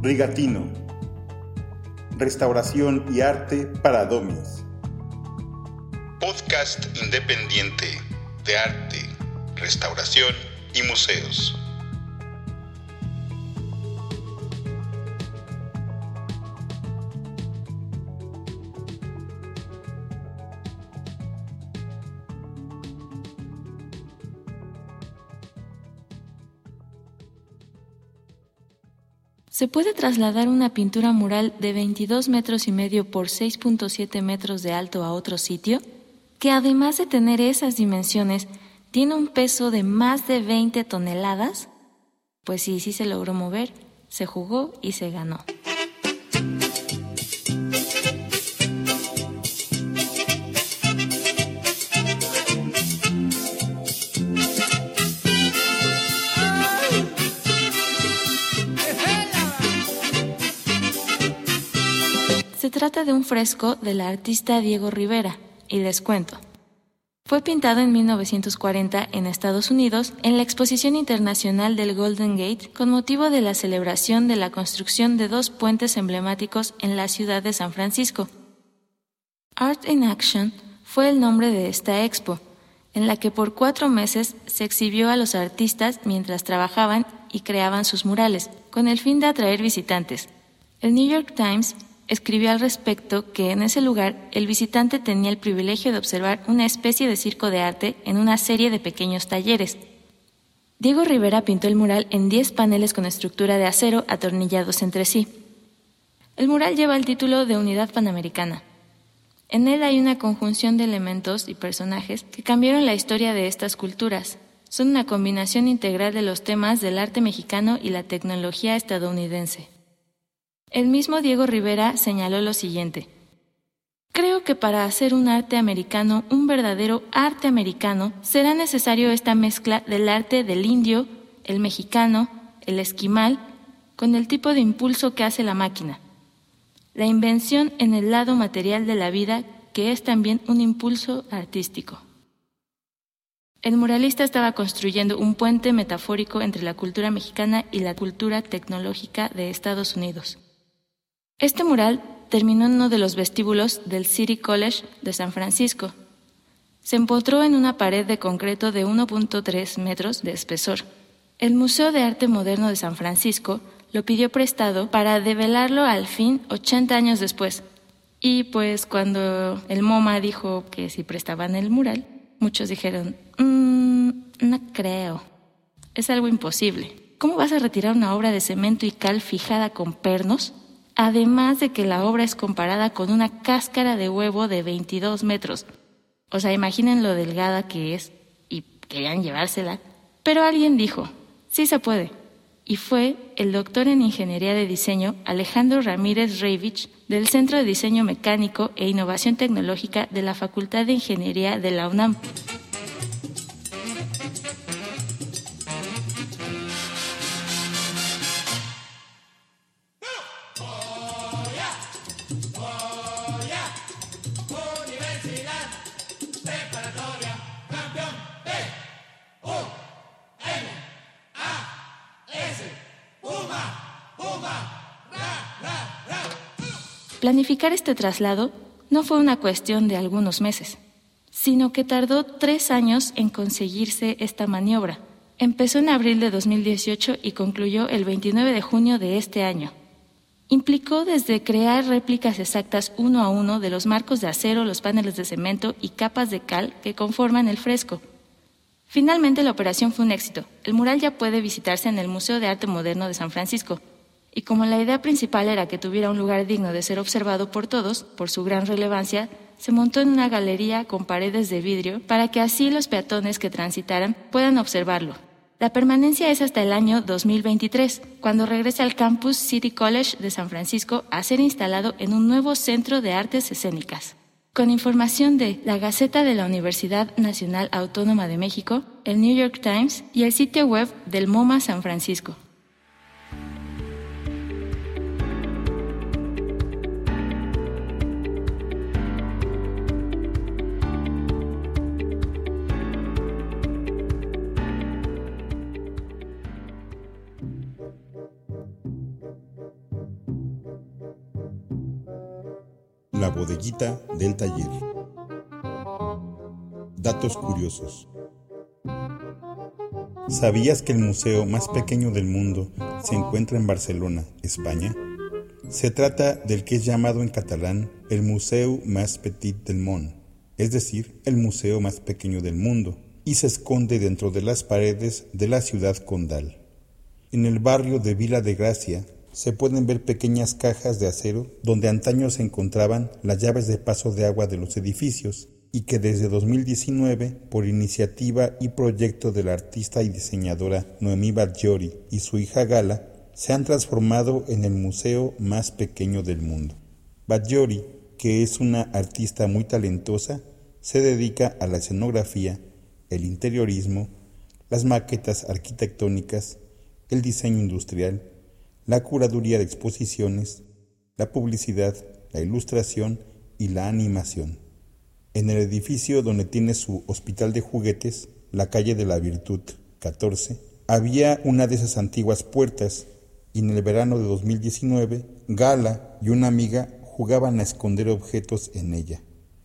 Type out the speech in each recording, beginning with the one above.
Rigatino. Restauración y arte para domis. Podcast independiente de arte, restauración y museos. ¿Se puede trasladar una pintura mural de 22 metros y medio por 6.7 metros de alto a otro sitio? Que además de tener esas dimensiones, tiene un peso de más de 20 toneladas? Pues sí, sí se logró mover, se jugó y se ganó. Trata de un fresco del artista Diego Rivera, y les cuento. Fue pintado en 1940 en Estados Unidos en la Exposición Internacional del Golden Gate con motivo de la celebración de la construcción de dos puentes emblemáticos en la ciudad de San Francisco. Art in Action fue el nombre de esta expo, en la que por cuatro meses se exhibió a los artistas mientras trabajaban y creaban sus murales, con el fin de atraer visitantes. El New York Times escribió al respecto que en ese lugar el visitante tenía el privilegio de observar una especie de circo de arte en una serie de pequeños talleres. Diego Rivera pintó el mural en 10 paneles con estructura de acero atornillados entre sí. El mural lleva el título de Unidad Panamericana. En él hay una conjunción de elementos y personajes que cambiaron la historia de estas culturas. Son una combinación integral de los temas del arte mexicano y la tecnología estadounidense. El mismo Diego Rivera señaló lo siguiente. Creo que para hacer un arte americano, un verdadero arte americano, será necesario esta mezcla del arte del indio, el mexicano, el esquimal, con el tipo de impulso que hace la máquina. La invención en el lado material de la vida, que es también un impulso artístico. El muralista estaba construyendo un puente metafórico entre la cultura mexicana y la cultura tecnológica de Estados Unidos. Este mural terminó en uno de los vestíbulos del City College de San Francisco. Se empotró en una pared de concreto de 1.3 metros de espesor. El Museo de Arte Moderno de San Francisco lo pidió prestado para develarlo al fin 80 años después. Y pues cuando el MoMA dijo que si prestaban el mural, muchos dijeron, mmm, no creo. Es algo imposible. ¿Cómo vas a retirar una obra de cemento y cal fijada con pernos? Además de que la obra es comparada con una cáscara de huevo de 22 metros. O sea, imaginen lo delgada que es y querían llevársela. Pero alguien dijo, sí se puede. Y fue el doctor en Ingeniería de Diseño Alejandro Ramírez Reivich del Centro de Diseño Mecánico e Innovación Tecnológica de la Facultad de Ingeniería de la UNAM. Planificar este traslado no fue una cuestión de algunos meses, sino que tardó tres años en conseguirse esta maniobra. Empezó en abril de 2018 y concluyó el 29 de junio de este año. Implicó desde crear réplicas exactas uno a uno de los marcos de acero, los paneles de cemento y capas de cal que conforman el fresco. Finalmente la operación fue un éxito. El mural ya puede visitarse en el Museo de Arte Moderno de San Francisco, y como la idea principal era que tuviera un lugar digno de ser observado por todos, por su gran relevancia, se montó en una galería con paredes de vidrio para que así los peatones que transitaran puedan observarlo. La permanencia es hasta el año 2023, cuando regrese al campus City College de San Francisco a ser instalado en un nuevo centro de artes escénicas. Con información de la Gaceta de la Universidad Nacional Autónoma de México, el New York Times y el sitio web del MoMA San Francisco. La bodeguita del taller. Datos curiosos. ¿Sabías que el museo más pequeño del mundo se encuentra en Barcelona, España? Se trata del que es llamado en catalán el Museu más petit del món, es decir, el museo más pequeño del mundo, y se esconde dentro de las paredes de la ciudad condal. En el barrio de Vila de Gracia se pueden ver pequeñas cajas de acero donde antaño se encontraban las llaves de paso de agua de los edificios y que desde 2019, por iniciativa y proyecto de la artista y diseñadora Noemí Badjori y su hija Gala, se han transformado en el museo más pequeño del mundo. Badjori, que es una artista muy talentosa, se dedica a la escenografía, el interiorismo, las maquetas arquitectónicas, el diseño industrial, la curaduría de exposiciones, la publicidad, la ilustración y la animación. En el edificio donde tiene su hospital de juguetes, la calle de la Virtud 14, había una de esas antiguas puertas y en el verano de 2019, Gala y una amiga jugaban a esconder objetos en ella.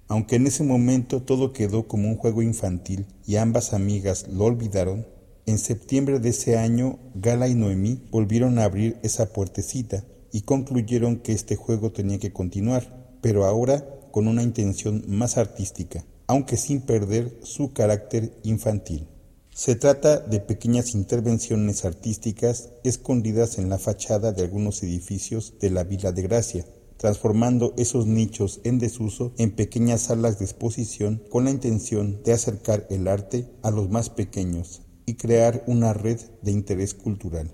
Aunque en ese momento todo quedó como un juego infantil y ambas amigas lo olvidaron, en septiembre de ese año Gala y Noemí volvieron a abrir esa puertecita y concluyeron que este juego tenía que continuar, pero ahora con una intención más artística, aunque sin perder su carácter infantil. Se trata de pequeñas intervenciones artísticas escondidas en la fachada de algunos edificios de la Vila de Gracia, transformando esos nichos en desuso en pequeñas salas de exposición con la intención de acercar el arte a los más pequeños crear una red de interés cultural.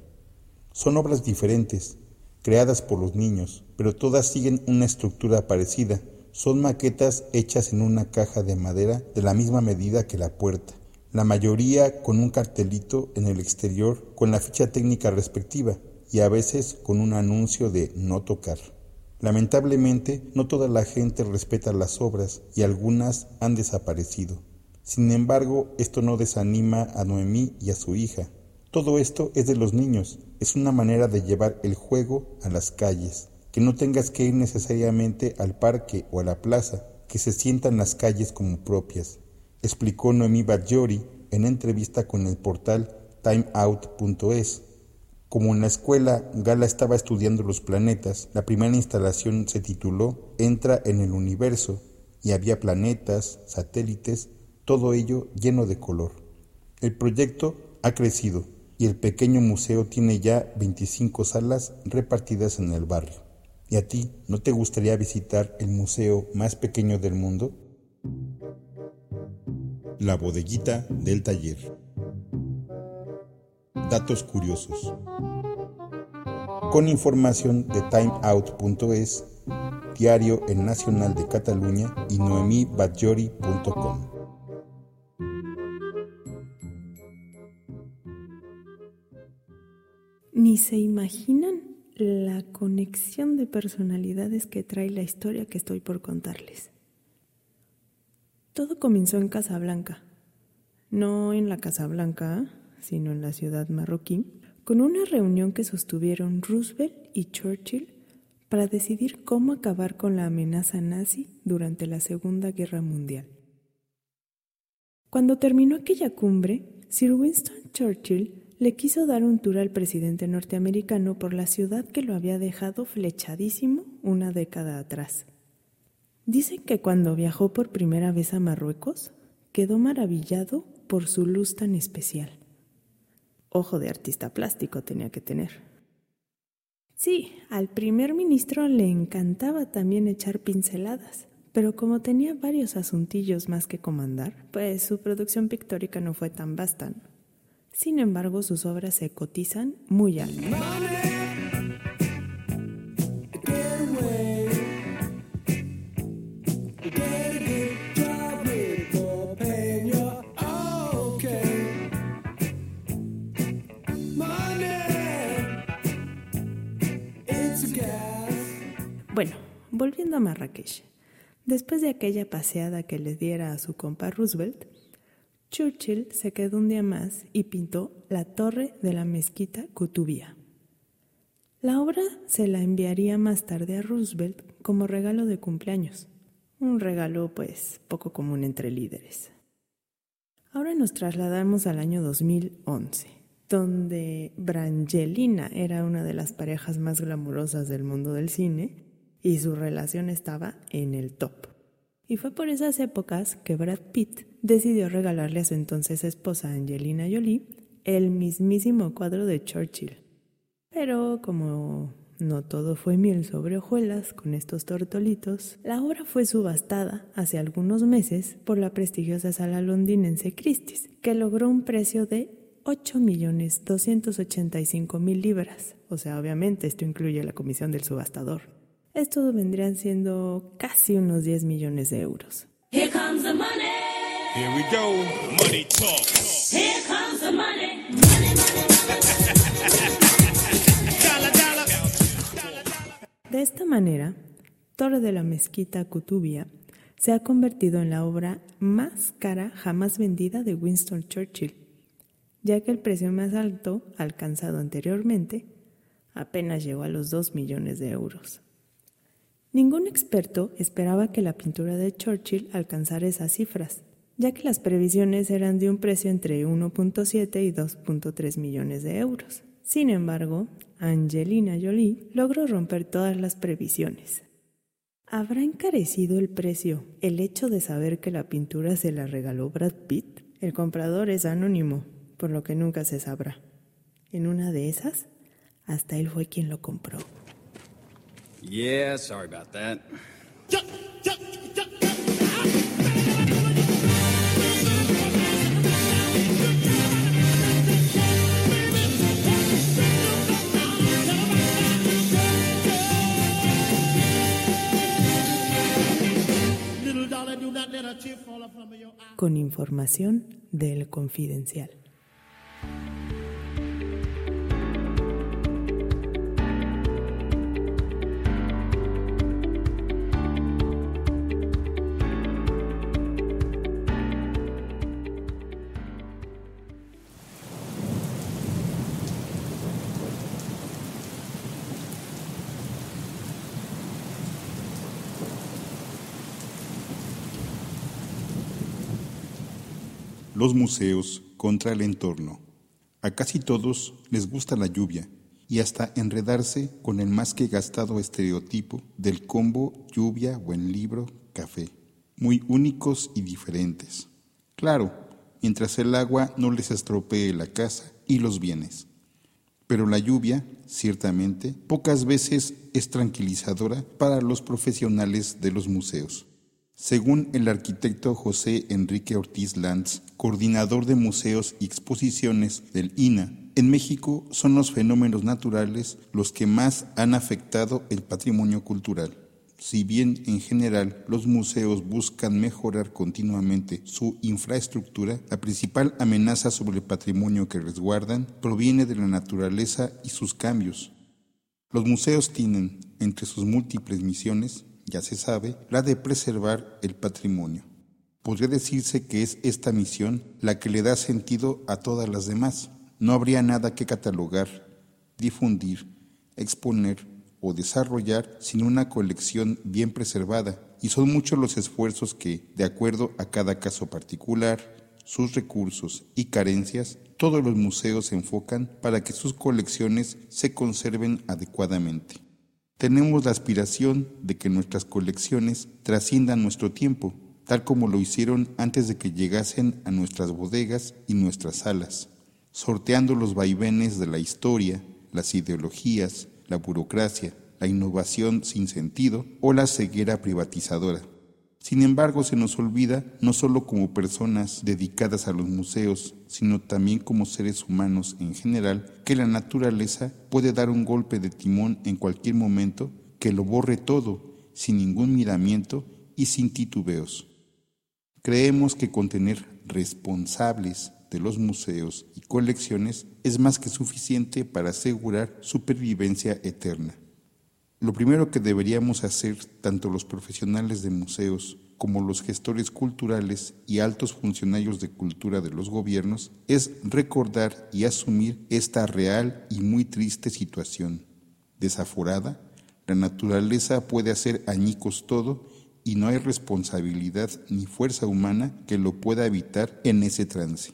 Son obras diferentes, creadas por los niños, pero todas siguen una estructura parecida, son maquetas hechas en una caja de madera de la misma medida que la puerta, la mayoría con un cartelito en el exterior con la ficha técnica respectiva y a veces con un anuncio de no tocar. Lamentablemente, no toda la gente respeta las obras y algunas han desaparecido. Sin embargo, esto no desanima a Noemí y a su hija. Todo esto es de los niños, es una manera de llevar el juego a las calles, que no tengas que ir necesariamente al parque o a la plaza, que se sientan las calles como propias, explicó Noemí Badjori en entrevista con el portal timeout.es. Como en la escuela Gala estaba estudiando los planetas, la primera instalación se tituló Entra en el universo y había planetas, satélites, todo ello lleno de color. El proyecto ha crecido y el pequeño museo tiene ya 25 salas repartidas en el barrio. ¿Y a ti no te gustaría visitar el museo más pequeño del mundo? La bodeguita del taller. Datos curiosos. Con información de timeout.es, diario El Nacional de Cataluña y noemibadjori.com. Ni se imaginan la conexión de personalidades que trae la historia que estoy por contarles. Todo comenzó en Casablanca, no en la Casa Blanca, sino en la ciudad marroquí, con una reunión que sostuvieron Roosevelt y Churchill para decidir cómo acabar con la amenaza nazi durante la Segunda Guerra Mundial. Cuando terminó aquella cumbre, Sir Winston Churchill le quiso dar un tour al presidente norteamericano por la ciudad que lo había dejado flechadísimo una década atrás. Dicen que cuando viajó por primera vez a Marruecos, quedó maravillado por su luz tan especial. Ojo de artista plástico tenía que tener. Sí, al primer ministro le encantaba también echar pinceladas, pero como tenía varios asuntillos más que comandar, pues su producción pictórica no fue tan vasta. Sin embargo, sus obras se cotizan muy alto. Bueno, volviendo a Marrakech. Después de aquella paseada que le diera a su compa Roosevelt, Churchill se quedó un día más y pintó la torre de la mezquita Kutubía. La obra se la enviaría más tarde a Roosevelt como regalo de cumpleaños, un regalo pues poco común entre líderes. Ahora nos trasladamos al año 2011, donde Brangelina era una de las parejas más glamurosas del mundo del cine y su relación estaba en el top. Y fue por esas épocas que Brad Pitt decidió regalarle a su entonces esposa Angelina Jolie el mismísimo cuadro de Churchill. Pero como no todo fue miel sobre hojuelas con estos tortolitos, la obra fue subastada hace algunos meses por la prestigiosa sala londinense Christie's, que logró un precio de 8.285.000 libras. O sea, obviamente esto incluye la comisión del subastador. Esto vendrían siendo casi unos 10 millones de euros. Here we go. Money talk. Here comes the money. De esta manera, Torre de la Mezquita Kutubia se ha convertido en la obra más cara jamás vendida de Winston Churchill, ya que el precio más alto alcanzado anteriormente apenas llegó a los 2 millones de euros. Ningún experto esperaba que la pintura de Churchill alcanzara esas cifras, ya que las previsiones eran de un precio entre 1.7 y 2.3 millones de euros. Sin embargo, Angelina Jolie logró romper todas las previsiones. ¿Habrá encarecido el precio el hecho de saber que la pintura se la regaló Brad Pitt? El comprador es anónimo, por lo que nunca se sabrá. En una de esas, hasta él fue quien lo compró. Yeah, sorry about that. Con información del Confidencial. Los museos contra el entorno. A casi todos les gusta la lluvia y hasta enredarse con el más que gastado estereotipo del combo lluvia, buen libro, café, muy únicos y diferentes. Claro, mientras el agua no les estropee la casa y los bienes. Pero la lluvia, ciertamente, pocas veces es tranquilizadora para los profesionales de los museos. Según el arquitecto José Enrique Ortiz Lanz, coordinador de museos y exposiciones del INA, en México son los fenómenos naturales los que más han afectado el patrimonio cultural. Si bien en general los museos buscan mejorar continuamente su infraestructura, la principal amenaza sobre el patrimonio que resguardan proviene de la naturaleza y sus cambios. Los museos tienen, entre sus múltiples misiones, ya se sabe, la de preservar el patrimonio. Podría decirse que es esta misión la que le da sentido a todas las demás. No habría nada que catalogar, difundir, exponer o desarrollar sin una colección bien preservada, y son muchos los esfuerzos que, de acuerdo a cada caso particular, sus recursos y carencias, todos los museos se enfocan para que sus colecciones se conserven adecuadamente. Tenemos la aspiración de que nuestras colecciones trasciendan nuestro tiempo, tal como lo hicieron antes de que llegasen a nuestras bodegas y nuestras salas, sorteando los vaivenes de la historia, las ideologías, la burocracia, la innovación sin sentido o la ceguera privatizadora. Sin embargo, se nos olvida, no solo como personas dedicadas a los museos, sino también como seres humanos en general, que la naturaleza puede dar un golpe de timón en cualquier momento que lo borre todo, sin ningún miramiento y sin titubeos. Creemos que contener responsables de los museos y colecciones es más que suficiente para asegurar supervivencia eterna. Lo primero que deberíamos hacer, tanto los profesionales de museos como los gestores culturales y altos funcionarios de cultura de los gobiernos, es recordar y asumir esta real y muy triste situación. Desaforada, la naturaleza puede hacer añicos todo y no hay responsabilidad ni fuerza humana que lo pueda evitar en ese trance.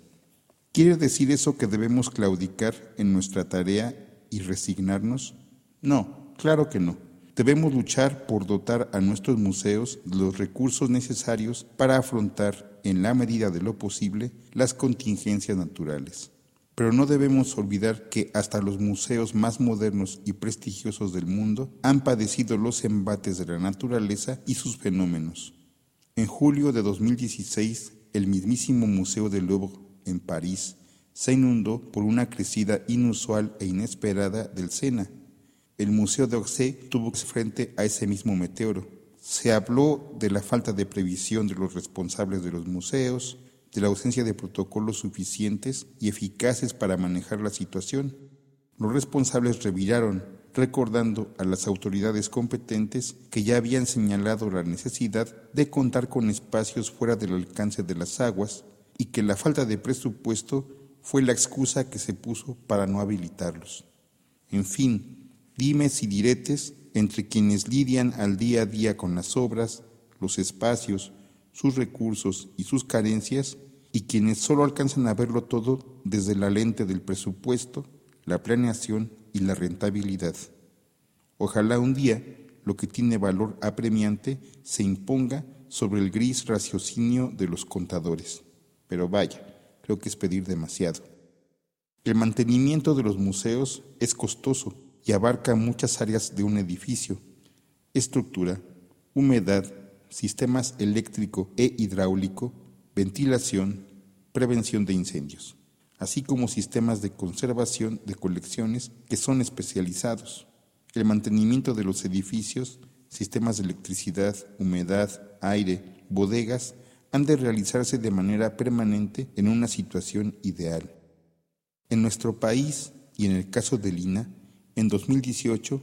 ¿Quiere decir eso que debemos claudicar en nuestra tarea y resignarnos? No, claro que no. Debemos luchar por dotar a nuestros museos de los recursos necesarios para afrontar, en la medida de lo posible, las contingencias naturales. Pero no debemos olvidar que hasta los museos más modernos y prestigiosos del mundo han padecido los embates de la naturaleza y sus fenómenos. En julio de 2016, el mismísimo Museo del Louvre en París se inundó por una crecida inusual e inesperada del Sena. El Museo de Orsay tuvo frente a ese mismo meteoro. Se habló de la falta de previsión de los responsables de los museos, de la ausencia de protocolos suficientes y eficaces para manejar la situación. Los responsables reviraron, recordando a las autoridades competentes que ya habían señalado la necesidad de contar con espacios fuera del alcance de las aguas y que la falta de presupuesto fue la excusa que se puso para no habilitarlos. En fin, dimes y diretes entre quienes lidian al día a día con las obras, los espacios, sus recursos y sus carencias, y quienes solo alcanzan a verlo todo desde la lente del presupuesto, la planeación y la rentabilidad. Ojalá un día lo que tiene valor apremiante se imponga sobre el gris raciocinio de los contadores. Pero vaya, creo que es pedir demasiado. El mantenimiento de los museos es costoso y abarca muchas áreas de un edificio, estructura, humedad, sistemas eléctrico e hidráulico, ventilación, prevención de incendios, así como sistemas de conservación de colecciones que son especializados, el mantenimiento de los edificios, sistemas de electricidad, humedad, aire, bodegas, han de realizarse de manera permanente en una situación ideal. En nuestro país, y en el caso de Lina, en 2018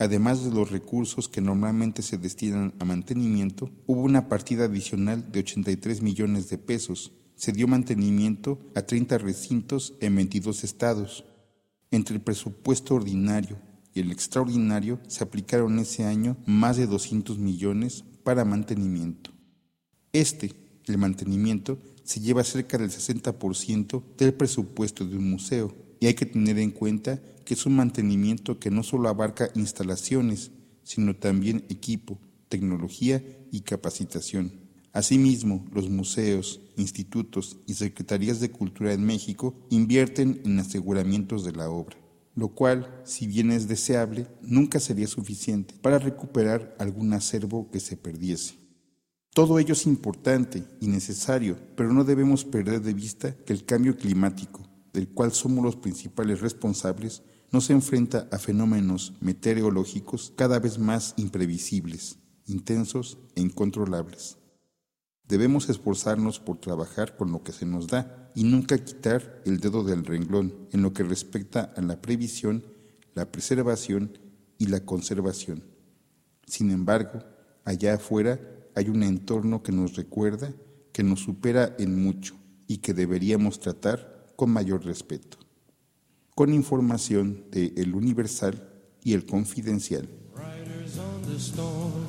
Además de los recursos que normalmente se destinan a mantenimiento, hubo una partida adicional de 83 millones de pesos. Se dio mantenimiento a 30 recintos en 22 estados. Entre el presupuesto ordinario y el extraordinario se aplicaron ese año más de 200 millones para mantenimiento. Este, el mantenimiento, se lleva cerca del 60% del presupuesto de un museo y hay que tener en cuenta que es un mantenimiento que no solo abarca instalaciones, sino también equipo, tecnología y capacitación. Asimismo, los museos, institutos y secretarías de cultura en México invierten en aseguramientos de la obra, lo cual, si bien es deseable, nunca sería suficiente para recuperar algún acervo que se perdiese. Todo ello es importante y necesario, pero no debemos perder de vista que el cambio climático, del cual somos los principales responsables, nos enfrenta a fenómenos meteorológicos cada vez más imprevisibles, intensos e incontrolables. Debemos esforzarnos por trabajar con lo que se nos da y nunca quitar el dedo del renglón en lo que respecta a la previsión, la preservación y la conservación. Sin embargo, allá afuera hay un entorno que nos recuerda que nos supera en mucho y que deberíamos tratar con mayor respeto. Con información de El Universal y El Confidencial. Riders on the storm.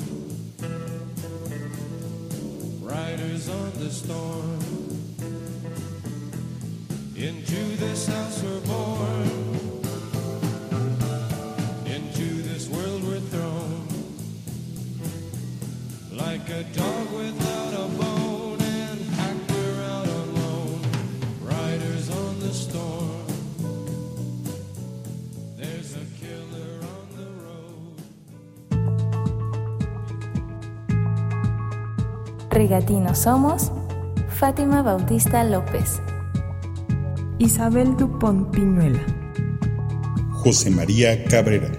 Regatinos somos Fátima Bautista López, Isabel Dupont Piñuela, José María Cabrera.